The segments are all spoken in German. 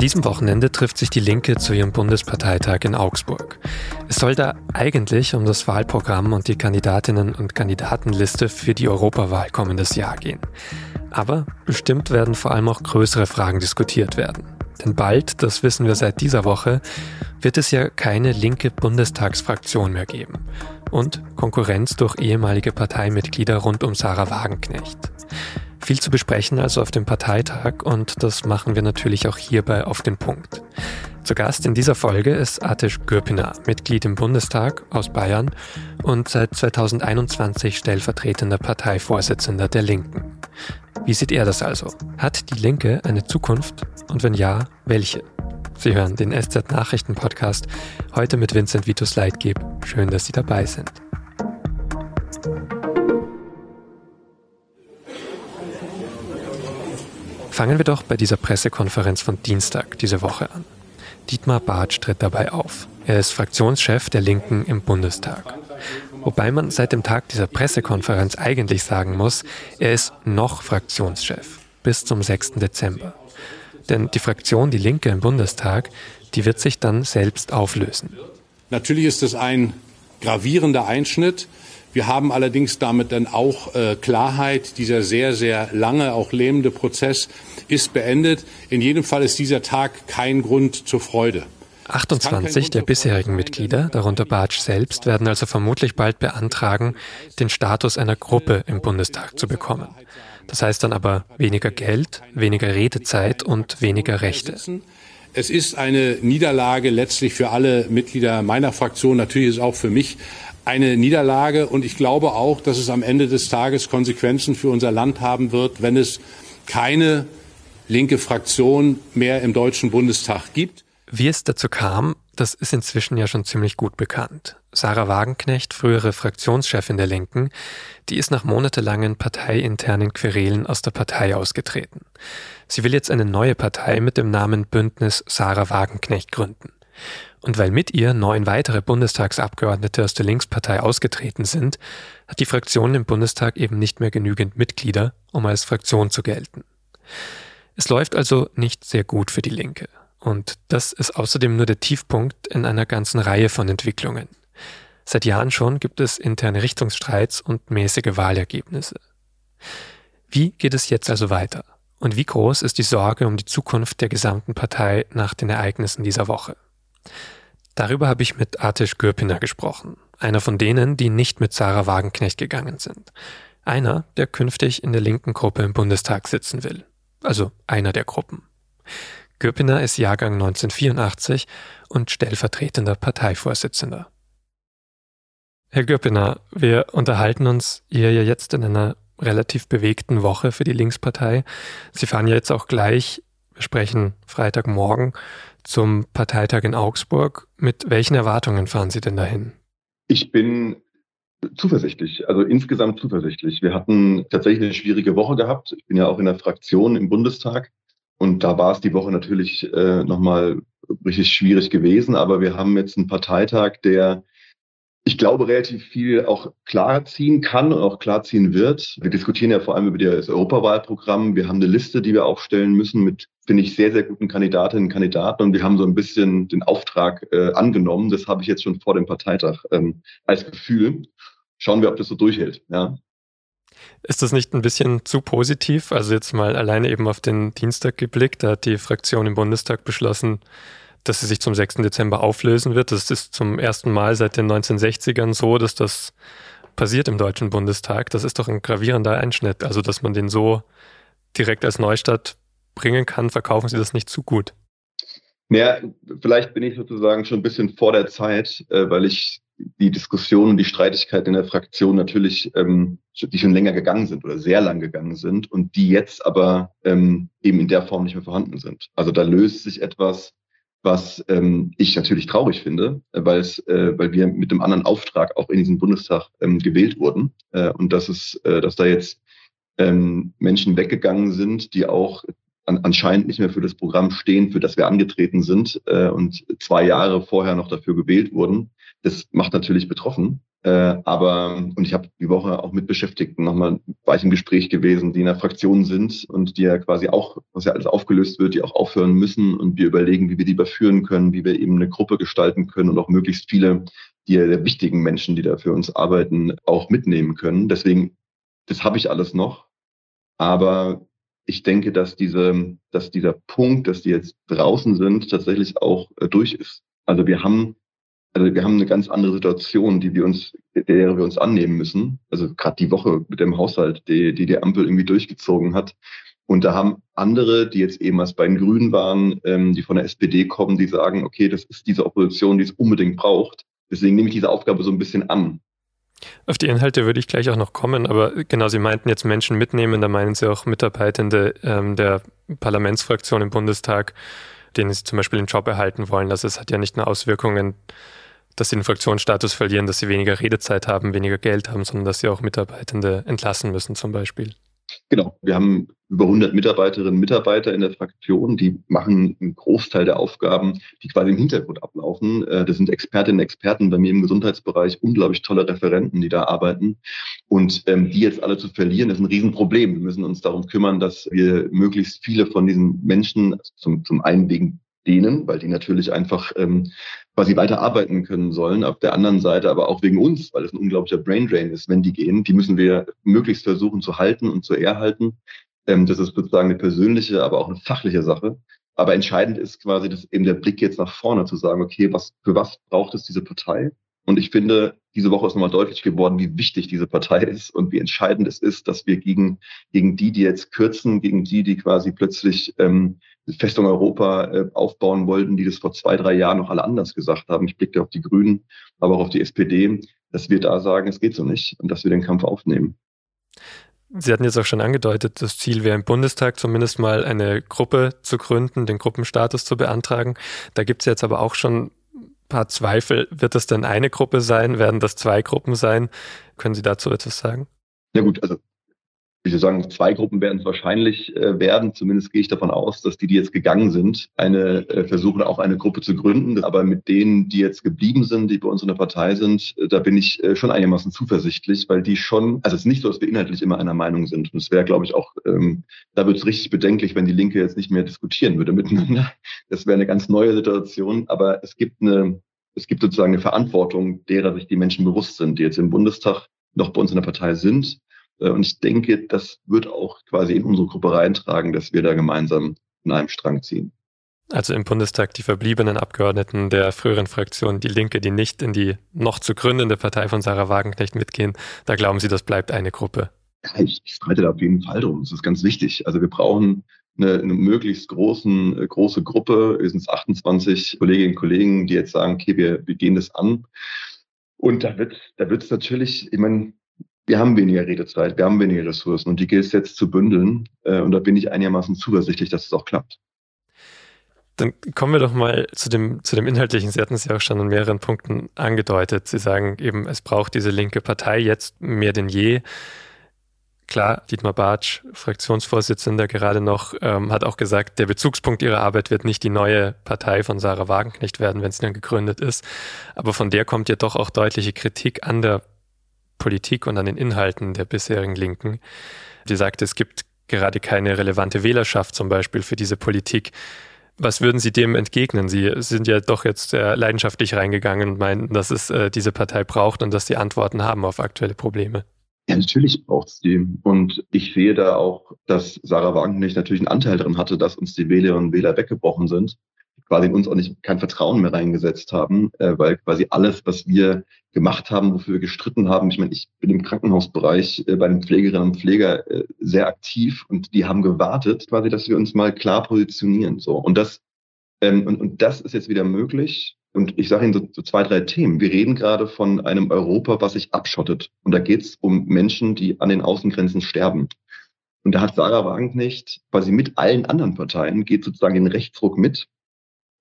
diesem Wochenende trifft sich die Linke zu ihrem Bundesparteitag in Augsburg. Es soll da eigentlich um das Wahlprogramm und die Kandidatinnen und Kandidatenliste für die Europawahl kommendes Jahr gehen. Aber bestimmt werden vor allem auch größere Fragen diskutiert werden. Denn bald, das wissen wir seit dieser Woche, wird es ja keine linke Bundestagsfraktion mehr geben. Und Konkurrenz durch ehemalige Parteimitglieder rund um Sarah Wagenknecht. Viel zu besprechen also auf dem Parteitag und das machen wir natürlich auch hierbei auf den Punkt. Zu Gast in dieser Folge ist Atish Gürpiner, Mitglied im Bundestag aus Bayern und seit 2021 stellvertretender Parteivorsitzender der Linken. Wie sieht er das also? Hat die Linke eine Zukunft und wenn ja, welche? Sie hören den SZ Nachrichten Podcast heute mit Vincent Vitus Leitgeb. Schön, dass Sie dabei sind. Fangen wir doch bei dieser Pressekonferenz von Dienstag diese Woche an. Dietmar Bartsch tritt dabei auf. Er ist Fraktionschef der Linken im Bundestag. Wobei man seit dem Tag dieser Pressekonferenz eigentlich sagen muss, er ist noch Fraktionschef bis zum 6. Dezember. Denn die Fraktion Die Linke im Bundestag, die wird sich dann selbst auflösen. Natürlich ist es ein gravierender Einschnitt. Wir haben allerdings damit dann auch äh, Klarheit. Dieser sehr, sehr lange, auch lähmende Prozess ist beendet. In jedem Fall ist dieser Tag kein Grund zur Freude. 28 der bisherigen Mitglieder, darunter Bartsch selbst, werden also vermutlich bald beantragen, den Status einer Gruppe im Bundestag zu bekommen. Das heißt dann aber weniger Geld, weniger Redezeit und weniger Rechte. Es ist eine Niederlage letztlich für alle Mitglieder meiner Fraktion. Natürlich ist es auch für mich eine Niederlage. Und ich glaube auch, dass es am Ende des Tages Konsequenzen für unser Land haben wird, wenn es keine linke Fraktion mehr im Deutschen Bundestag gibt. Wie es dazu kam, das ist inzwischen ja schon ziemlich gut bekannt. Sarah Wagenknecht, frühere Fraktionschefin der Linken, die ist nach monatelangen parteiinternen Querelen aus der Partei ausgetreten. Sie will jetzt eine neue Partei mit dem Namen Bündnis Sarah Wagenknecht gründen. Und weil mit ihr neun weitere Bundestagsabgeordnete aus der Linkspartei ausgetreten sind, hat die Fraktion im Bundestag eben nicht mehr genügend Mitglieder, um als Fraktion zu gelten. Es läuft also nicht sehr gut für die Linke. Und das ist außerdem nur der Tiefpunkt in einer ganzen Reihe von Entwicklungen. Seit Jahren schon gibt es interne Richtungsstreits und mäßige Wahlergebnisse. Wie geht es jetzt also weiter? Und wie groß ist die Sorge um die Zukunft der gesamten Partei nach den Ereignissen dieser Woche? Darüber habe ich mit Artisch Gürpiner gesprochen, einer von denen, die nicht mit Sarah Wagenknecht gegangen sind. Einer, der künftig in der linken Gruppe im Bundestag sitzen will. Also einer der Gruppen. Gürpiner ist Jahrgang 1984 und stellvertretender Parteivorsitzender. Herr Gürpiner, wir unterhalten uns hier ja jetzt in einer relativ bewegten Woche für die Linkspartei. Sie fahren ja jetzt auch gleich, wir sprechen Freitagmorgen, zum Parteitag in Augsburg. Mit welchen Erwartungen fahren Sie denn dahin? Ich bin zuversichtlich, also insgesamt zuversichtlich. Wir hatten tatsächlich eine schwierige Woche gehabt. Ich bin ja auch in der Fraktion im Bundestag und da war es die Woche natürlich äh, nochmal richtig schwierig gewesen. Aber wir haben jetzt einen Parteitag, der ich glaube, relativ viel auch klar ziehen kann und auch klar ziehen wird. Wir diskutieren ja vor allem über das Europawahlprogramm. Wir haben eine Liste, die wir aufstellen müssen mit, finde ich, sehr, sehr guten Kandidatinnen und Kandidaten. Und wir haben so ein bisschen den Auftrag äh, angenommen. Das habe ich jetzt schon vor dem Parteitag ähm, als Gefühl. Schauen wir, ob das so durchhält. Ja. Ist das nicht ein bisschen zu positiv? Also jetzt mal alleine eben auf den Dienstag geblickt. Da hat die Fraktion im Bundestag beschlossen, dass sie sich zum 6. Dezember auflösen wird. Das ist zum ersten Mal seit den 1960ern so, dass das passiert im Deutschen Bundestag. Das ist doch ein gravierender Einschnitt. Also, dass man den so direkt als Neustadt bringen kann, verkaufen Sie das nicht zu gut. Naja, vielleicht bin ich sozusagen schon ein bisschen vor der Zeit, äh, weil ich die Diskussion und die Streitigkeit in der Fraktion natürlich, ähm, die schon länger gegangen sind oder sehr lang gegangen sind und die jetzt aber ähm, eben in der Form nicht mehr vorhanden sind. Also da löst sich etwas, was ähm, ich natürlich traurig finde, weil es, äh, weil wir mit dem anderen Auftrag auch in diesen Bundestag ähm, gewählt wurden äh, und dass es, äh, dass da jetzt ähm, Menschen weggegangen sind, die auch an, anscheinend nicht mehr für das Programm stehen, für das wir angetreten sind äh, und zwei Jahre vorher noch dafür gewählt wurden. Das macht natürlich betroffen Äh, aber, und ich habe die Woche auch mit Beschäftigten nochmal, war ich im Gespräch gewesen, die in der Fraktion sind und die ja quasi auch, was ja alles aufgelöst wird, die auch aufhören müssen und wir überlegen, wie wir die überführen können, wie wir eben eine Gruppe gestalten können und auch möglichst viele die, der wichtigen Menschen, die da für uns arbeiten, auch mitnehmen können. Deswegen, das habe ich alles noch. Aber ich denke, dass diese, dass dieser Punkt, dass die jetzt draußen sind, tatsächlich auch äh, durch ist. Also wir haben also wir haben eine ganz andere Situation, die wir uns, der wir uns annehmen müssen. Also gerade die Woche mit dem Haushalt, die, die die Ampel irgendwie durchgezogen hat. Und da haben andere, die jetzt eben als bei den Grünen waren, ähm, die von der SPD kommen, die sagen, okay, das ist diese Opposition, die es unbedingt braucht. Deswegen nehme ich diese Aufgabe so ein bisschen an. Auf die Inhalte würde ich gleich auch noch kommen, aber genau, Sie meinten jetzt Menschen mitnehmen, da meinen Sie auch Mitarbeitende ähm, der Parlamentsfraktion im Bundestag, denen Sie zum Beispiel den Job erhalten wollen. Also es hat ja nicht nur Auswirkungen dass sie den Fraktionsstatus verlieren, dass sie weniger Redezeit haben, weniger Geld haben, sondern dass sie auch Mitarbeitende entlassen müssen zum Beispiel. Genau, wir haben über 100 Mitarbeiterinnen und Mitarbeiter in der Fraktion, die machen einen Großteil der Aufgaben, die quasi im Hintergrund ablaufen. Äh, das sind Expertinnen und Experten bei mir im Gesundheitsbereich, unglaublich tolle Referenten, die da arbeiten. Und ähm, die jetzt alle zu verlieren, ist ein Riesenproblem. Wir müssen uns darum kümmern, dass wir möglichst viele von diesen Menschen zum, zum einen wegen denen, weil die natürlich einfach ähm, quasi weiter arbeiten können sollen. Auf der anderen Seite aber auch wegen uns, weil es ein unglaublicher Braindrain ist, wenn die gehen. Die müssen wir möglichst versuchen zu halten und zu erhalten. Ähm, das ist sozusagen eine persönliche, aber auch eine fachliche Sache. Aber entscheidend ist quasi dass eben der Blick jetzt nach vorne zu sagen, okay, was, für was braucht es diese Partei? Und ich finde, diese Woche ist nochmal deutlich geworden, wie wichtig diese Partei ist und wie entscheidend es ist, dass wir gegen, gegen die, die jetzt kürzen, gegen die, die quasi plötzlich ähm, Festung Europa äh, aufbauen wollten, die das vor zwei, drei Jahren noch alle anders gesagt haben. Ich blicke auf die Grünen, aber auch auf die SPD, dass wir da sagen, es geht so nicht und dass wir den Kampf aufnehmen. Sie hatten jetzt auch schon angedeutet, das Ziel wäre im Bundestag zumindest mal eine Gruppe zu gründen, den Gruppenstatus zu beantragen. Da gibt es jetzt aber auch schon paar Zweifel. Wird das denn eine Gruppe sein? Werden das zwei Gruppen sein? Können Sie dazu etwas sagen? Ja gut, also ich würde sagen, zwei Gruppen werden es wahrscheinlich äh, werden. Zumindest gehe ich davon aus, dass die, die jetzt gegangen sind, eine äh, versuchen auch eine Gruppe zu gründen. Aber mit denen, die jetzt geblieben sind, die bei uns in der Partei sind, äh, da bin ich äh, schon einigermaßen zuversichtlich, weil die schon, also es ist nicht so, dass wir inhaltlich immer einer Meinung sind. Und es wäre, glaube ich, auch, ähm, da wird es richtig bedenklich, wenn die Linke jetzt nicht mehr diskutieren würde miteinander. Das wäre eine ganz neue Situation. Aber es gibt eine, es gibt sozusagen eine Verantwortung, derer sich die Menschen bewusst sind, die jetzt im Bundestag noch bei uns in der Partei sind und ich denke, das wird auch quasi in unsere Gruppe reintragen, dass wir da gemeinsam in einem Strang ziehen. Also im Bundestag die verbliebenen Abgeordneten der früheren Fraktion Die Linke, die nicht in die noch zu gründende Partei von Sarah Wagenknecht mitgehen, da glauben Sie, das bleibt eine Gruppe? Ja, ich, ich streite da auf jeden Fall drum. Das ist ganz wichtig. Also wir brauchen eine, eine möglichst großen, äh, große Gruppe. Wir sind 28 Kolleginnen und Kollegen, die jetzt sagen, okay, wir, wir gehen das an. Und da wird, da wird es natürlich, ich meine, wir haben weniger Redezeit, wir haben weniger Ressourcen und die gilt es jetzt zu bündeln. Äh, und da bin ich einigermaßen zuversichtlich, dass es auch klappt. Dann kommen wir doch mal zu dem, zu dem Inhaltlichen. Sie hatten es ja auch schon an mehreren Punkten angedeutet. Sie sagen eben, es braucht diese linke Partei jetzt mehr denn je. Klar, Dietmar Bartsch, Fraktionsvorsitzender gerade noch, ähm, hat auch gesagt, der Bezugspunkt ihrer Arbeit wird nicht die neue Partei von Sarah Wagenknecht werden, wenn sie dann gegründet ist. Aber von der kommt ja doch auch deutliche Kritik an der Politik und an den Inhalten der bisherigen Linken. Die sagte, es gibt gerade keine relevante Wählerschaft zum Beispiel für diese Politik. Was würden Sie dem entgegnen? Sie sind ja doch jetzt sehr leidenschaftlich reingegangen und meinen, dass es äh, diese Partei braucht und dass sie Antworten haben auf aktuelle Probleme. Ja, natürlich braucht es die. Und ich sehe da auch, dass Sarah Wagenknecht natürlich einen Anteil daran hatte, dass uns die Wählerinnen und Wähler weggebrochen sind quasi in uns auch nicht kein Vertrauen mehr reingesetzt haben, äh, weil quasi alles, was wir gemacht haben, wofür wir gestritten haben, ich meine, ich bin im Krankenhausbereich äh, bei den Pflegerinnen und Pfleger äh, sehr aktiv und die haben gewartet, quasi, dass wir uns mal klar positionieren. So und das ähm, und, und das ist jetzt wieder möglich. Und ich sage Ihnen so, so zwei, drei Themen. Wir reden gerade von einem Europa, was sich abschottet. Und da geht es um Menschen, die an den Außengrenzen sterben. Und da hat Sarah Wagenknecht quasi mit allen anderen Parteien, geht sozusagen den Rechtsruck mit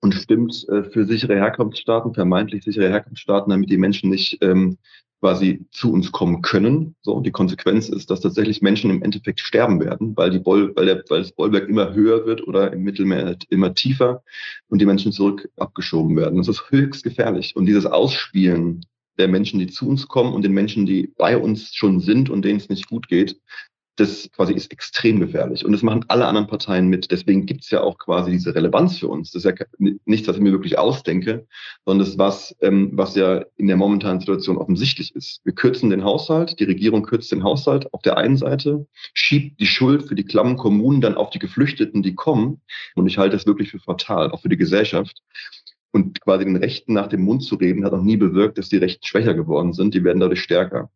und stimmt äh, für sichere Herkunftsstaaten, vermeintlich sichere Herkunftsstaaten, damit die Menschen nicht ähm, quasi zu uns kommen können. So, und die Konsequenz ist, dass tatsächlich Menschen im Endeffekt sterben werden, weil die Boll, weil, der, weil das Bollwerk immer höher wird oder im Mittelmeer immer tiefer und die Menschen zurück abgeschoben werden. Das ist höchst gefährlich. Und dieses Ausspielen der Menschen, die zu uns kommen und den Menschen, die bei uns schon sind und denen es nicht gut geht, das quasi ist extrem gefährlich. Und das machen alle anderen Parteien mit. Deswegen gibt es ja auch quasi diese Relevanz für uns. Das ist ja nichts, was ich mir wirklich ausdenke, sondern das was, ähm, was ja in der momentanen Situation offensichtlich ist. Wir kürzen den Haushalt, die Regierung kürzt den Haushalt auf der einen Seite, schiebt die Schuld für die klammen Kommunen dann auf die Geflüchteten, die kommen. Und ich halte das wirklich für fatal, auch für die Gesellschaft. Und quasi den Rechten nach dem Mund zu reden, hat auch nie bewirkt, dass die Rechten schwächer geworden sind. Die werden dadurch stärker.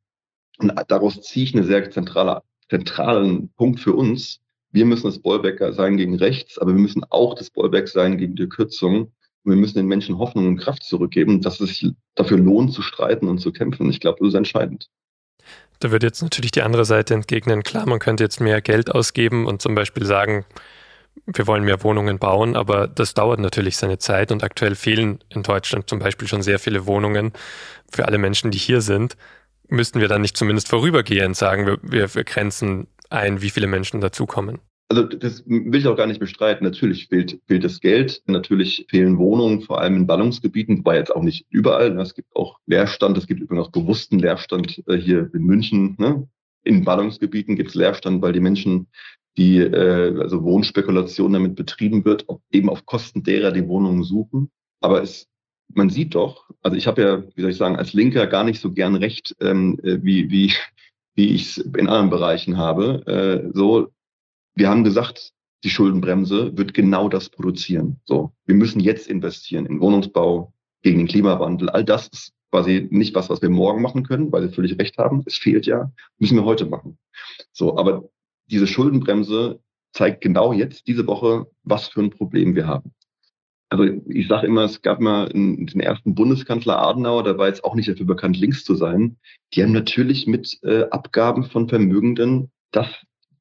Und daraus ziehe ich eine sehr zentrale zentralen Punkt für uns. Wir müssen das Bollwerk sein gegen rechts, aber wir müssen auch das Bollwerk sein gegen die Kürzung. Und wir müssen den Menschen Hoffnung und Kraft zurückgeben, dass es sich dafür lohnt, zu streiten und zu kämpfen. Ich glaube, das ist entscheidend. Da würde jetzt natürlich die andere Seite entgegnen, klar, man könnte jetzt mehr Geld ausgeben und zum Beispiel sagen, wir wollen mehr Wohnungen bauen, aber das dauert natürlich seine Zeit und aktuell fehlen in Deutschland zum Beispiel schon sehr viele Wohnungen für alle Menschen, die hier sind müssten wir dann nicht zumindest vorübergehend sagen, wir, wir, wir grenzen ein, wie viele Menschen dazukommen? Also das will ich auch gar nicht bestreiten. Natürlich fehlt, fehlt das Geld, natürlich fehlen Wohnungen, vor allem in Ballungsgebieten, wobei jetzt auch nicht überall. Es gibt auch Leerstand, es gibt übrigens auch bewussten Leerstand äh, hier in München. Ne? In Ballungsgebieten gibt es Leerstand, weil die Menschen, die äh, also Wohnspekulation damit betrieben wird, eben auf Kosten derer die Wohnungen suchen. Aber es man sieht doch, also ich habe ja, wie soll ich sagen, als Linker gar nicht so gern recht, ähm, äh, wie, wie, wie ich es in anderen Bereichen habe. Äh, so, wir haben gesagt, die Schuldenbremse wird genau das produzieren. So, wir müssen jetzt investieren in Wohnungsbau, gegen den Klimawandel. All das ist quasi nicht was, was wir morgen machen können, weil Sie völlig recht haben. Es fehlt ja, müssen wir heute machen. So, aber diese Schuldenbremse zeigt genau jetzt, diese Woche, was für ein Problem wir haben. Also ich sage immer, es gab mal den ersten Bundeskanzler Adenauer, der war jetzt auch nicht dafür bekannt, links zu sein. Die haben natürlich mit äh, Abgaben von Vermögenden das,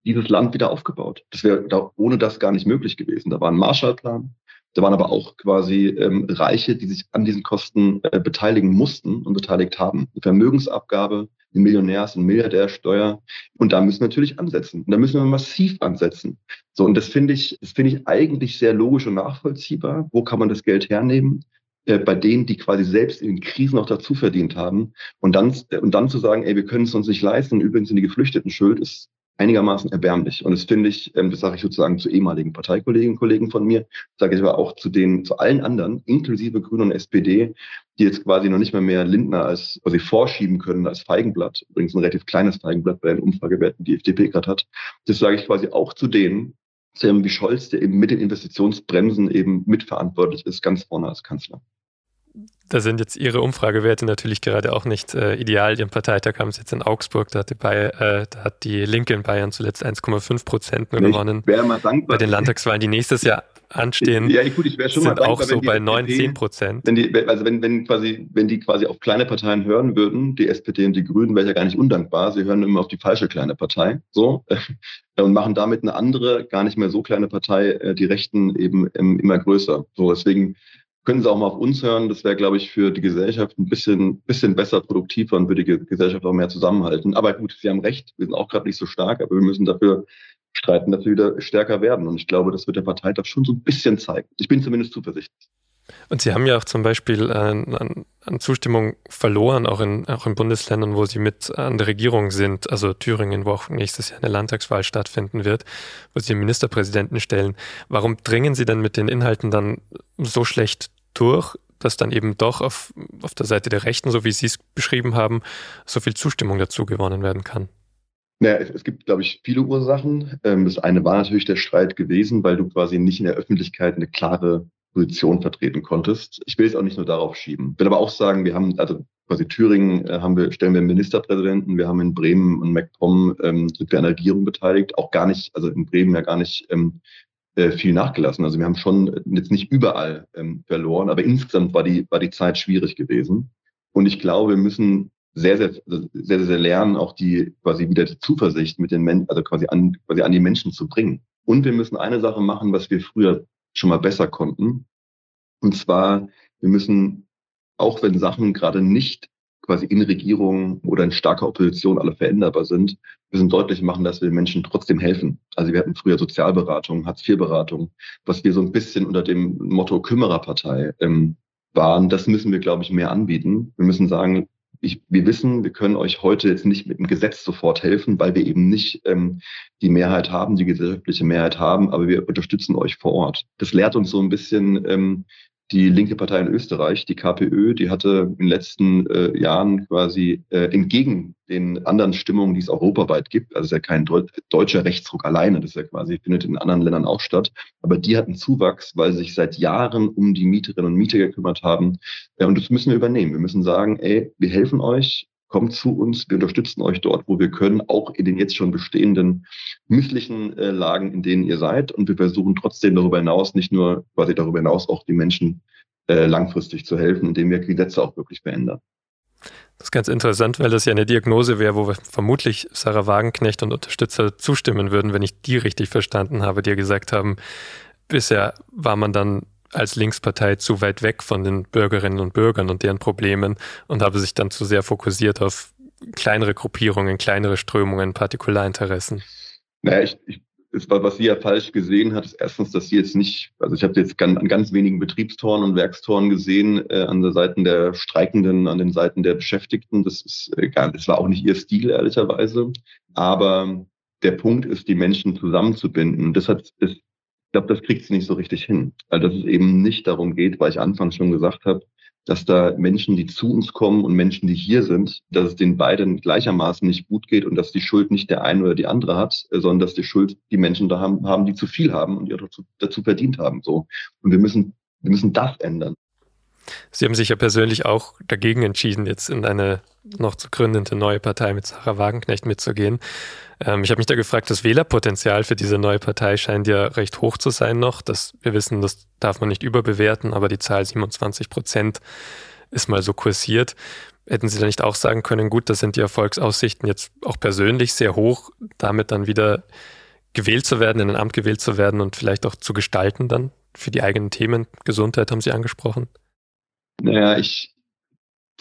dieses Land wieder aufgebaut. Das wäre da ohne das gar nicht möglich gewesen. Da war ein Marshallplan, da waren aber auch quasi ähm, Reiche, die sich an diesen Kosten äh, beteiligen mussten und beteiligt haben. Eine Vermögensabgabe, eine Millionärs- und Milliardärsteuer. Und da müssen wir natürlich ansetzen. Und da müssen wir massiv ansetzen. So, und das finde ich, das finde ich eigentlich sehr logisch und nachvollziehbar. Wo kann man das Geld hernehmen? Äh, bei denen, die quasi selbst in den Krisen noch dazu verdient haben. Und dann, und dann zu sagen, ey, wir können es uns nicht leisten, übrigens sind die Geflüchteten schuld, ist einigermaßen erbärmlich. Und das finde ich, ähm, das sage ich sozusagen zu ehemaligen Parteikolleginnen und Kollegen von mir, sage ich aber auch zu den, zu allen anderen, inklusive Grüne und SPD, die jetzt quasi noch nicht mal mehr Lindner als quasi vorschieben können als Feigenblatt, übrigens ein relativ kleines Feigenblatt bei den Umfragewerten, die FDP gerade hat. Das sage ich quasi auch zu denen, zu einem wie Scholz, der eben mit den Investitionsbremsen eben mitverantwortlich ist, ganz vorne als Kanzler. Da sind jetzt Ihre Umfragewerte natürlich gerade auch nicht äh, ideal. Ihren Parteitag haben Sie jetzt in Augsburg, da hat die, Bayer, äh, da hat die Linke in Bayern zuletzt 1,5 Prozent nur gewonnen. Wäre mal dankbar. Bei den Landtagswahlen, die nächstes Jahr anstehen, ja, gut, ich schon sind mal dankbar, auch so bei 9, 10 Prozent. Wenn die, also wenn, wenn quasi, wenn die quasi auf kleine Parteien hören würden, die SPD und die Grünen, wäre ja gar nicht undankbar. Sie hören immer auf die falsche kleine Partei, so, und machen damit eine andere, gar nicht mehr so kleine Partei, äh, die Rechten eben ähm, immer größer. So, deswegen können Sie auch mal auf uns hören. Das wäre, glaube ich, für die Gesellschaft ein bisschen, bisschen besser, produktiver und würde die Gesellschaft auch mehr zusammenhalten. Aber gut, Sie haben recht, wir sind auch gerade nicht so stark, aber wir müssen dafür streiten, dass wir wieder stärker werden. Und ich glaube, das wird der Parteitag schon so ein bisschen zeigen. Ich bin zumindest zuversichtlich. Und Sie haben ja auch zum Beispiel an, an, an, Zustimmung verloren, auch in, auch in Bundesländern, wo Sie mit an der Regierung sind, also Thüringen, wo auch nächstes Jahr eine Landtagswahl stattfinden wird, wo Sie den Ministerpräsidenten stellen. Warum dringen Sie denn mit den Inhalten dann so schlecht durch, dass dann eben doch auf, auf der Seite der Rechten, so wie Sie es beschrieben haben, so viel Zustimmung dazu gewonnen werden kann? Naja, es, es gibt, glaube ich, viele Ursachen. Ähm, das eine war natürlich der Streit gewesen, weil du quasi nicht in der Öffentlichkeit eine klare Position vertreten konntest. Ich will es auch nicht nur darauf schieben. Will aber auch sagen, wir haben, also quasi Thüringen äh, haben wir, stellen wir einen Ministerpräsidenten, wir haben in Bremen und MacPom ähm, sind wir an der Regierung beteiligt, auch gar nicht, also in Bremen ja gar nicht ähm, äh, viel nachgelassen. Also wir haben schon jetzt nicht überall ähm, verloren, aber insgesamt war die, war die Zeit schwierig gewesen. Und ich glaube, wir müssen sehr, sehr, sehr, sehr lernen, auch die quasi wieder die Zuversicht mit den Menschen, also quasi an, quasi an die Menschen zu bringen. Und wir müssen eine Sache machen, was wir früher schon mal besser konnten. Und zwar, wir müssen, auch wenn Sachen gerade nicht quasi in Regierung oder in starker Opposition alle veränderbar sind, müssen deutlich machen, dass wir den Menschen trotzdem helfen. Also wir hatten früher Sozialberatung, Hartz-IV-Beratung, was wir so ein bisschen unter dem Motto Kümmererpartei ähm, waren. Das müssen wir, glaube ich, mehr anbieten. Wir müssen sagen, ich, wir wissen, wir können euch heute jetzt nicht mit dem Gesetz sofort helfen, weil wir eben nicht ähm, die Mehrheit haben, die gesellschaftliche Mehrheit haben, aber wir unterstützen euch vor Ort. Das lehrt uns so ein bisschen ähm, die linke Partei in Österreich, die KPÖ, die hatte in den letzten äh, Jahren quasi äh, entgegen den anderen Stimmungen, die es europaweit gibt, also ist ja kein deutscher Rechtsruck alleine, das ist ja quasi, findet in anderen Ländern auch statt, aber die hatten Zuwachs, weil sie sich seit Jahren um die Mieterinnen und Mieter gekümmert haben. Ja, und das müssen wir übernehmen. Wir müssen sagen, ey, wir helfen euch, kommt zu uns, wir unterstützen euch dort, wo wir können, auch in den jetzt schon bestehenden misslichen äh, Lagen, in denen ihr seid. Und wir versuchen trotzdem darüber hinaus, nicht nur quasi darüber hinaus, auch die Menschen äh, langfristig zu helfen, indem wir Gesetze auch wirklich verändern. Das ist ganz interessant, weil das ja eine Diagnose wäre, wo vermutlich Sarah Wagenknecht und Unterstützer zustimmen würden, wenn ich die richtig verstanden habe, die ja gesagt haben, bisher war man dann als Linkspartei zu weit weg von den Bürgerinnen und Bürgern und deren Problemen und habe sich dann zu sehr fokussiert auf kleinere Gruppierungen, kleinere Strömungen, Partikularinteressen. Naja, ich, ich ist, was sie ja falsch gesehen hat, ist erstens, dass sie jetzt nicht, also ich habe jetzt an ganz wenigen Betriebstoren und Werkstoren gesehen, äh, an den Seiten der Streikenden, an den Seiten der Beschäftigten. Das ist äh, gar, das war auch nicht ihr Stil, ehrlicherweise. Aber der Punkt ist, die Menschen zusammenzubinden. Das hat, ist, ich glaube, das kriegt sie nicht so richtig hin. Weil dass es eben nicht darum geht, weil ich anfangs schon gesagt habe, dass da Menschen, die zu uns kommen und Menschen, die hier sind, dass es den beiden gleichermaßen nicht gut geht und dass die Schuld nicht der eine oder die andere hat, sondern dass die Schuld die Menschen da haben, haben die zu viel haben und die dazu, dazu verdient haben. So. Und wir müssen, wir müssen das ändern. Sie haben sich ja persönlich auch dagegen entschieden, jetzt in eine noch zu gründende neue Partei mit Sarah Wagenknecht mitzugehen. Ähm, ich habe mich da gefragt, das Wählerpotenzial für diese neue Partei scheint ja recht hoch zu sein noch. Das, wir wissen, das darf man nicht überbewerten, aber die Zahl 27 Prozent ist mal so kursiert. Hätten Sie da nicht auch sagen können, gut, das sind die Erfolgsaussichten jetzt auch persönlich sehr hoch, damit dann wieder gewählt zu werden, in ein Amt gewählt zu werden und vielleicht auch zu gestalten dann für die eigenen Themen? Gesundheit haben Sie angesprochen. Naja, ich,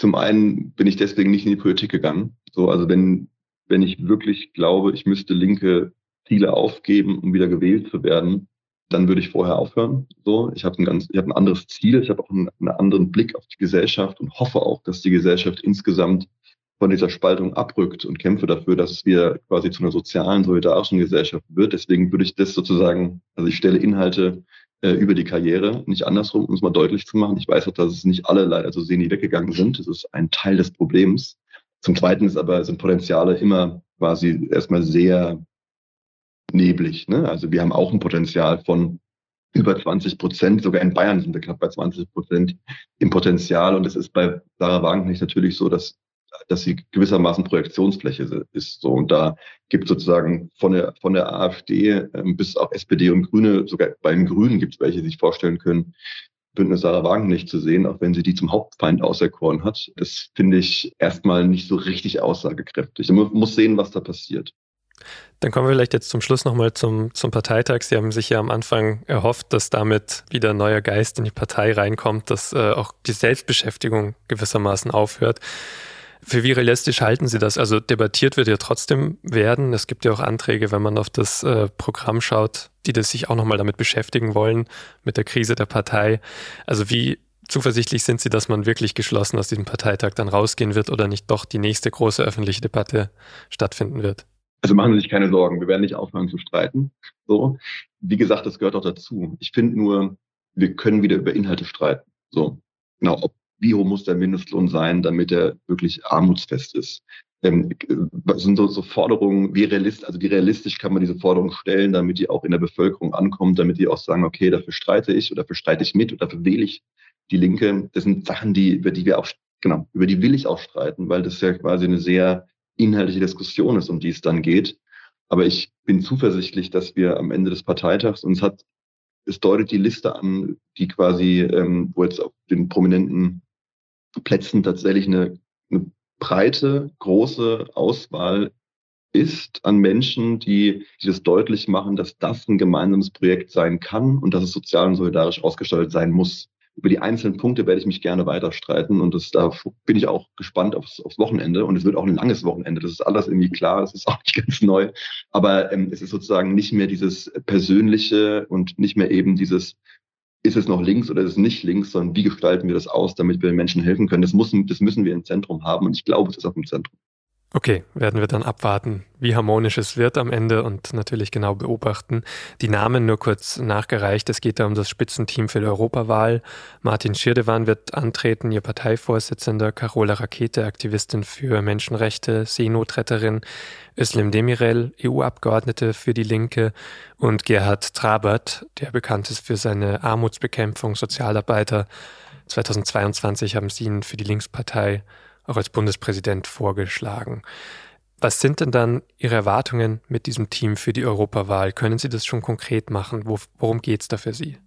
zum einen bin ich deswegen nicht in die Politik gegangen. So, also wenn, wenn ich wirklich glaube, ich müsste linke Ziele aufgeben, um wieder gewählt zu werden, dann würde ich vorher aufhören. So, ich habe ein ganz, ich habe ein anderes Ziel, ich habe auch einen, einen anderen Blick auf die Gesellschaft und hoffe auch, dass die Gesellschaft insgesamt von dieser Spaltung abrückt und kämpfe dafür, dass wieder quasi zu einer sozialen, solidarischen Gesellschaft wird. Deswegen würde ich das sozusagen, also ich stelle Inhalte äh, über die Karriere, nicht andersrum, um es mal deutlich zu machen. Ich weiß auch, dass es nicht alle leider so sehen, die weggegangen sind. Das ist ein Teil des Problems. Zum Zweiten ist aber, sind Potenziale immer quasi erstmal sehr neblig. Ne? Also wir haben auch ein Potenzial von über 20 Prozent, sogar in Bayern sind wir knapp bei 20 Prozent im Potenzial. Und es ist bei Sarah Wagenknecht natürlich so, dass dass sie gewissermaßen Projektionsfläche ist. So und da gibt sozusagen von der von der AfD ähm, bis auch SPD und Grüne, sogar bei den Grünen gibt es welche, die sich vorstellen können, Bündnis Sarah Wagen nicht zu sehen, auch wenn sie die zum Hauptfeind auserkoren hat. Das finde ich erstmal nicht so richtig aussagekräftig. Man muss sehen, was da passiert. Dann kommen wir vielleicht jetzt zum Schluss nochmal zum, zum Parteitag. Sie haben sich ja am Anfang erhofft, dass damit wieder neuer Geist in die Partei reinkommt, dass äh, auch die Selbstbeschäftigung gewissermaßen aufhört. Für wie realistisch halten Sie das? Also debattiert wird ja trotzdem werden. Es gibt ja auch Anträge, wenn man auf das äh, Programm schaut, die das sich auch nochmal damit beschäftigen wollen, mit der Krise der Partei. Also wie zuversichtlich sind Sie, dass man wirklich geschlossen aus diesem Parteitag dann rausgehen wird oder nicht doch die nächste große öffentliche Debatte stattfinden wird? Also machen Sie sich keine Sorgen, wir werden nicht aufhören zu streiten. So, wie gesagt, das gehört auch dazu. Ich finde nur, wir können wieder über Inhalte streiten. So, genau, ob wie hoch muss der Mindestlohn sein, damit er wirklich armutsfest ist. Ähm, was sind so, so Forderungen, wie realistisch, also wie realistisch kann man diese Forderungen stellen, damit die auch in der Bevölkerung ankommt, damit die auch sagen, okay, dafür streite ich oder dafür streite ich mit oder dafür wähle ich die Linke. Das sind Sachen, die, über die wir auch, genau, über die will ich auch streiten, weil das ja quasi eine sehr inhaltliche Diskussion ist, um die es dann geht. Aber ich bin zuversichtlich, dass wir am Ende des Parteitags, uns hat, es deutet die Liste an, die quasi, ähm, wo jetzt auf den prominenten Plätzen tatsächlich eine, eine breite, große Auswahl ist an Menschen, die, die das deutlich machen, dass das ein gemeinsames Projekt sein kann und dass es sozial und solidarisch ausgestaltet sein muss. Über die einzelnen Punkte werde ich mich gerne weiter streiten und das, da bin ich auch gespannt aufs, aufs Wochenende und es wird auch ein langes Wochenende. Das ist alles irgendwie klar, das ist auch nicht ganz neu, aber ähm, es ist sozusagen nicht mehr dieses persönliche und nicht mehr eben dieses ist es noch links oder ist es nicht links, sondern wie gestalten wir das aus, damit wir den Menschen helfen können. Das, muss, das müssen wir im Zentrum haben und ich glaube, es ist auch im Zentrum. Okay, werden wir dann abwarten, wie harmonisch es wird am Ende und natürlich genau beobachten. Die Namen nur kurz nachgereicht. Es geht da um das Spitzenteam für die Europawahl. Martin Schirdewan wird antreten, ihr Parteivorsitzender, Carola Rakete, Aktivistin für Menschenrechte, Seenotretterin, Özlem Demirel, EU-Abgeordnete für die Linke und Gerhard Trabert, der bekannt ist für seine Armutsbekämpfung, Sozialarbeiter. 2022 haben sie ihn für die Linkspartei auch als Bundespräsident vorgeschlagen. Was sind denn dann Ihre Erwartungen mit diesem Team für die Europawahl? Können Sie das schon konkret machen? Wo, worum geht es da für Sie?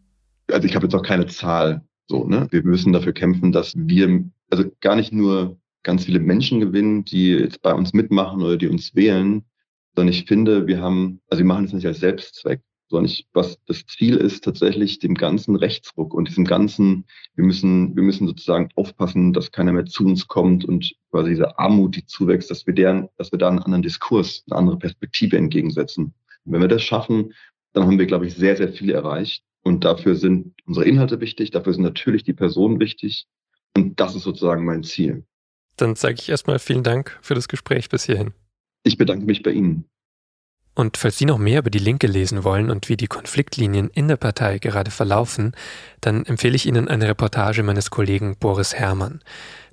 Also ich habe jetzt noch keine Zahl. So, ne? Wir müssen dafür kämpfen, dass wir also gar nicht nur ganz viele Menschen gewinnen, die jetzt bei uns mitmachen oder die uns wählen, sondern ich finde, wir haben, also wir machen es nicht als Selbstzweck, sondern ich, was das Ziel ist, tatsächlich dem ganzen Rechtsruck und diesem ganzen, wir müssen, wir müssen sozusagen aufpassen, dass keiner mehr zu uns kommt und quasi diese Armut, die zuwächst, dass wir deren, dass wir da einen anderen Diskurs, eine andere Perspektive entgegensetzen. Und wenn wir das schaffen, dann haben wir, glaube ich, sehr, sehr viel erreicht. Und dafür sind unsere Inhalte wichtig, dafür sind natürlich die Personen wichtig. Und das ist sozusagen mein Ziel. Dann sage ich erstmal vielen Dank für das Gespräch bis hierhin. Ich bedanke mich bei Ihnen. Und falls Sie noch mehr über die Linke lesen wollen und wie die Konfliktlinien in der Partei gerade verlaufen, dann empfehle ich Ihnen eine Reportage meines Kollegen Boris Herrmann.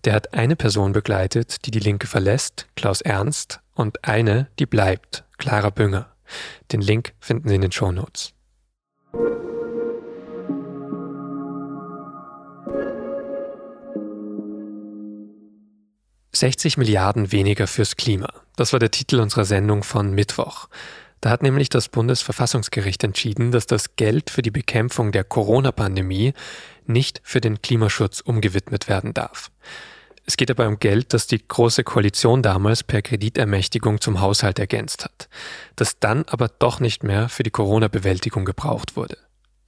Der hat eine Person begleitet, die die Linke verlässt, Klaus Ernst, und eine, die bleibt, Clara Bünger. Den Link finden Sie in den Show Notes. »60 Milliarden weniger fürs Klima«. Das war der Titel unserer Sendung von Mittwoch. Da hat nämlich das Bundesverfassungsgericht entschieden, dass das Geld für die Bekämpfung der Corona-Pandemie nicht für den Klimaschutz umgewidmet werden darf. Es geht dabei um Geld, das die Große Koalition damals per Kreditermächtigung zum Haushalt ergänzt hat, das dann aber doch nicht mehr für die Corona-Bewältigung gebraucht wurde.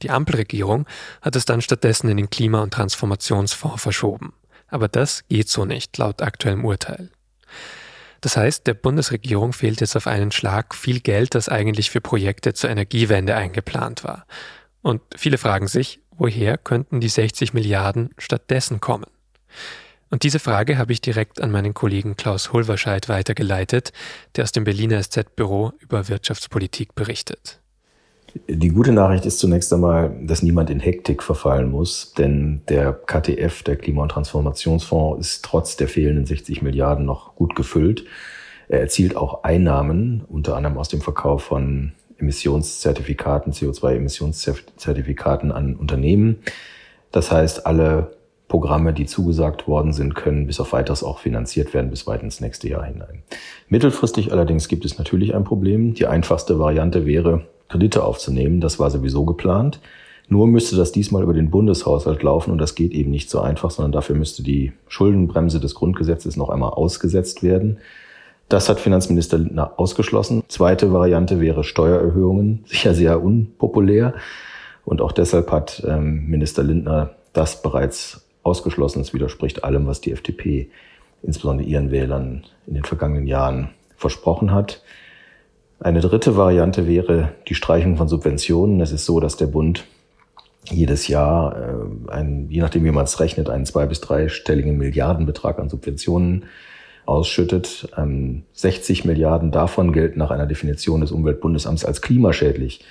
Die Ampelregierung hat es dann stattdessen in den Klima- und Transformationsfonds verschoben. Aber das geht so nicht, laut aktuellem Urteil. Das heißt, der Bundesregierung fehlt jetzt auf einen Schlag viel Geld, das eigentlich für Projekte zur Energiewende eingeplant war. Und viele fragen sich, woher könnten die 60 Milliarden stattdessen kommen? Und diese Frage habe ich direkt an meinen Kollegen Klaus Hulverscheid weitergeleitet, der aus dem Berliner SZ-Büro über Wirtschaftspolitik berichtet. Die gute Nachricht ist zunächst einmal, dass niemand in Hektik verfallen muss, denn der KTF, der Klima- und Transformationsfonds, ist trotz der fehlenden 60 Milliarden noch gut gefüllt. Er erzielt auch Einnahmen, unter anderem aus dem Verkauf von Emissionszertifikaten, CO2-Emissionszertifikaten an Unternehmen. Das heißt, alle Programme, die zugesagt worden sind, können bis auf weiteres auch finanziert werden bis weit ins nächste Jahr hinein. Mittelfristig allerdings gibt es natürlich ein Problem. Die einfachste Variante wäre, Kredite aufzunehmen. Das war sowieso geplant. Nur müsste das diesmal über den Bundeshaushalt laufen und das geht eben nicht so einfach, sondern dafür müsste die Schuldenbremse des Grundgesetzes noch einmal ausgesetzt werden. Das hat Finanzminister Lindner ausgeschlossen. Zweite Variante wäre Steuererhöhungen, sicher sehr unpopulär. Und auch deshalb hat ähm, Minister Lindner das bereits ausgeschlossen. Es widerspricht allem, was die FDP, insbesondere ihren Wählern, in den vergangenen Jahren versprochen hat. Eine dritte Variante wäre die Streichung von Subventionen. Es ist so, dass der Bund jedes Jahr, äh, ein, je nachdem wie man es rechnet, einen zwei- bis dreistelligen Milliardenbetrag an Subventionen ausschüttet. Ähm, 60 Milliarden davon gelten nach einer Definition des Umweltbundesamts als klimaschädlich.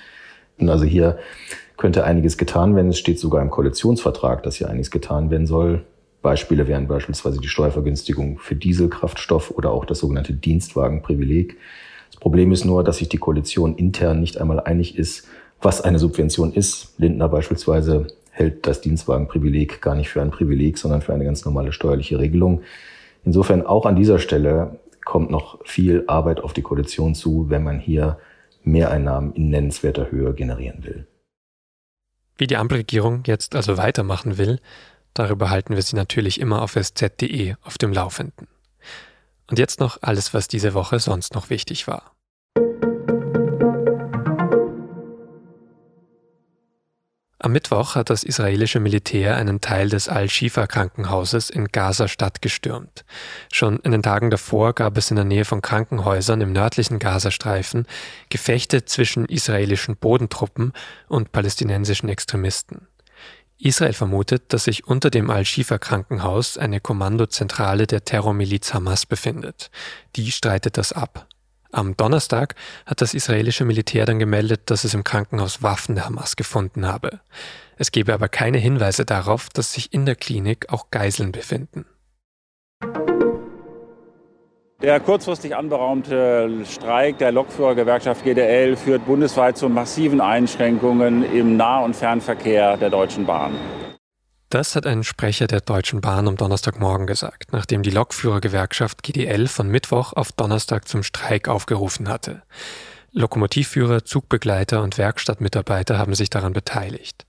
Und also hier könnte einiges getan werden. Es steht sogar im Koalitionsvertrag, dass hier einiges getan werden soll. Beispiele wären beispielsweise die Steuervergünstigung für Dieselkraftstoff oder auch das sogenannte Dienstwagenprivileg. Problem ist nur, dass sich die Koalition intern nicht einmal einig ist, was eine Subvention ist. Lindner beispielsweise hält das Dienstwagenprivileg gar nicht für ein Privileg, sondern für eine ganz normale steuerliche Regelung. Insofern auch an dieser Stelle kommt noch viel Arbeit auf die Koalition zu, wenn man hier Mehreinnahmen in nennenswerter Höhe generieren will. Wie die Ampelregierung jetzt also weitermachen will, darüber halten wir Sie natürlich immer auf sz.de auf dem Laufenden. Und jetzt noch alles, was diese Woche sonst noch wichtig war. Am Mittwoch hat das israelische Militär einen Teil des Al-Shifa-Krankenhauses in Gaza-Stadt gestürmt. Schon in den Tagen davor gab es in der Nähe von Krankenhäusern im nördlichen Gazastreifen Gefechte zwischen israelischen Bodentruppen und palästinensischen Extremisten. Israel vermutet, dass sich unter dem Al-Shifa-Krankenhaus eine Kommandozentrale der Terrormiliz Hamas befindet. Die streitet das ab. Am Donnerstag hat das israelische Militär dann gemeldet, dass es im Krankenhaus Waffen der Hamas gefunden habe. Es gebe aber keine Hinweise darauf, dass sich in der Klinik auch Geiseln befinden. Der kurzfristig anberaumte Streik der Lokführergewerkschaft GDL führt bundesweit zu massiven Einschränkungen im Nah- und Fernverkehr der Deutschen Bahn. Das hat ein Sprecher der Deutschen Bahn am Donnerstagmorgen gesagt, nachdem die Lokführergewerkschaft GDL von Mittwoch auf Donnerstag zum Streik aufgerufen hatte. Lokomotivführer, Zugbegleiter und Werkstattmitarbeiter haben sich daran beteiligt.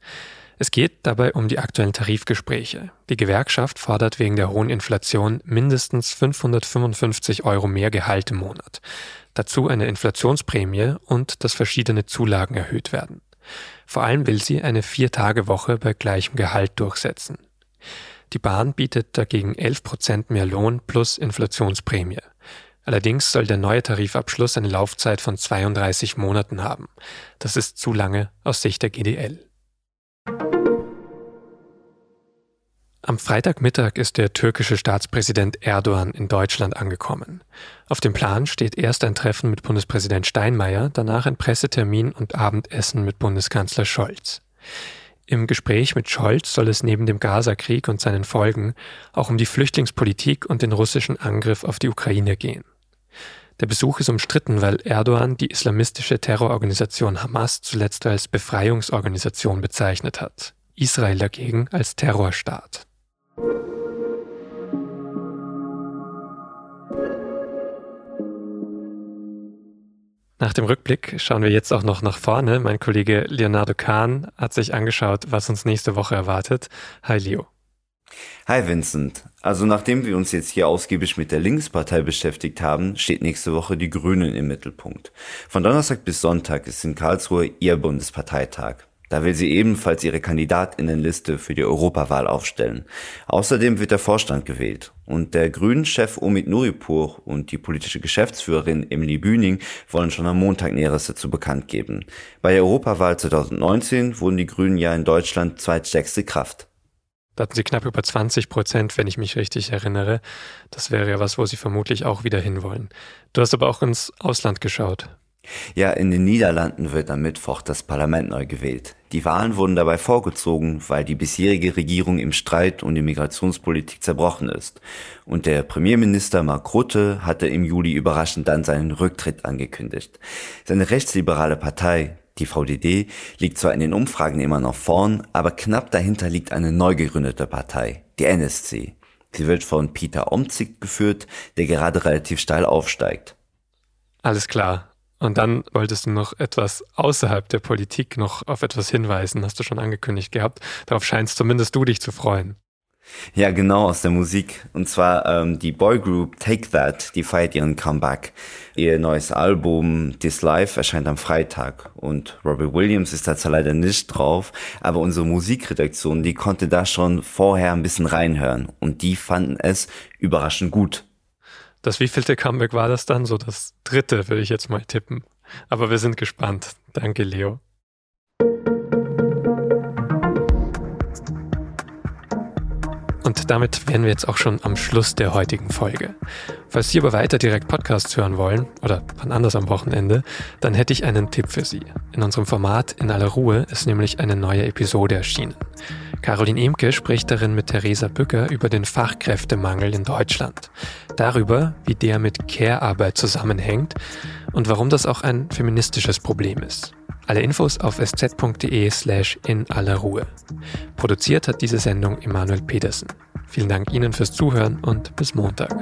Es geht dabei um die aktuellen Tarifgespräche. Die Gewerkschaft fordert wegen der hohen Inflation mindestens 555 Euro mehr Gehalt im Monat. Dazu eine Inflationsprämie und dass verschiedene Zulagen erhöht werden. Vor allem will sie eine Vier-Tage-Woche bei gleichem Gehalt durchsetzen. Die Bahn bietet dagegen 11 Prozent mehr Lohn plus Inflationsprämie. Allerdings soll der neue Tarifabschluss eine Laufzeit von 32 Monaten haben. Das ist zu lange aus Sicht der GDL. Am Freitagmittag ist der türkische Staatspräsident Erdogan in Deutschland angekommen. Auf dem Plan steht erst ein Treffen mit Bundespräsident Steinmeier, danach ein Pressetermin und Abendessen mit Bundeskanzler Scholz. Im Gespräch mit Scholz soll es neben dem Gaza-Krieg und seinen Folgen auch um die Flüchtlingspolitik und den russischen Angriff auf die Ukraine gehen. Der Besuch ist umstritten, weil Erdogan die islamistische Terrororganisation Hamas zuletzt als Befreiungsorganisation bezeichnet hat, Israel dagegen als Terrorstaat. Nach dem Rückblick schauen wir jetzt auch noch nach vorne. Mein Kollege Leonardo Kahn hat sich angeschaut, was uns nächste Woche erwartet. Hi Leo. Hi Vincent. Also nachdem wir uns jetzt hier ausgiebig mit der Linkspartei beschäftigt haben, steht nächste Woche die Grünen im Mittelpunkt. Von Donnerstag bis Sonntag ist in Karlsruhe ihr Bundesparteitag. Da will sie ebenfalls ihre Kandidatinnenliste für die Europawahl aufstellen. Außerdem wird der Vorstand gewählt. Und der Grünen-Chef Omid Nuripur und die politische Geschäftsführerin Emily Bühning wollen schon am Montag Näheres dazu bekannt geben. Bei der Europawahl 2019 wurden die Grünen ja in Deutschland zweitstärkste Kraft. Da hatten sie knapp über 20 Prozent, wenn ich mich richtig erinnere. Das wäre ja was, wo sie vermutlich auch wieder hinwollen. Du hast aber auch ins Ausland geschaut. Ja, in den Niederlanden wird am Mittwoch das Parlament neu gewählt. Die Wahlen wurden dabei vorgezogen, weil die bisherige Regierung im Streit um die Migrationspolitik zerbrochen ist. Und der Premierminister Mark Rutte hatte im Juli überraschend dann seinen Rücktritt angekündigt. Seine rechtsliberale Partei, die VDD, liegt zwar in den Umfragen immer noch vorn, aber knapp dahinter liegt eine neu gegründete Partei, die NSC. Sie wird von Peter Omzig geführt, der gerade relativ steil aufsteigt. Alles klar. Und dann wolltest du noch etwas außerhalb der Politik noch auf etwas hinweisen, hast du schon angekündigt gehabt. Darauf scheinst zumindest du dich zu freuen. Ja, genau, aus der Musik. Und zwar ähm, die Boygroup Take That, die feiert ihren Comeback. Ihr neues Album This Life erscheint am Freitag. Und Robbie Williams ist da zwar leider nicht drauf, aber unsere Musikredaktion, die konnte da schon vorher ein bisschen reinhören. Und die fanden es überraschend gut. Das wievielte Comeback war das dann? So das dritte, würde ich jetzt mal tippen. Aber wir sind gespannt. Danke, Leo. Und damit wären wir jetzt auch schon am Schluss der heutigen Folge. Falls Sie aber weiter direkt Podcasts hören wollen oder wann anders am Wochenende, dann hätte ich einen Tipp für Sie. In unserem Format In aller Ruhe ist nämlich eine neue Episode erschienen. Caroline Emke spricht darin mit Theresa Bücker über den Fachkräftemangel in Deutschland, darüber, wie der mit Care-Arbeit zusammenhängt und warum das auch ein feministisches Problem ist. Alle Infos auf sz.de slash in aller Ruhe. Produziert hat diese Sendung Emanuel Petersen. Vielen Dank Ihnen fürs Zuhören und bis Montag.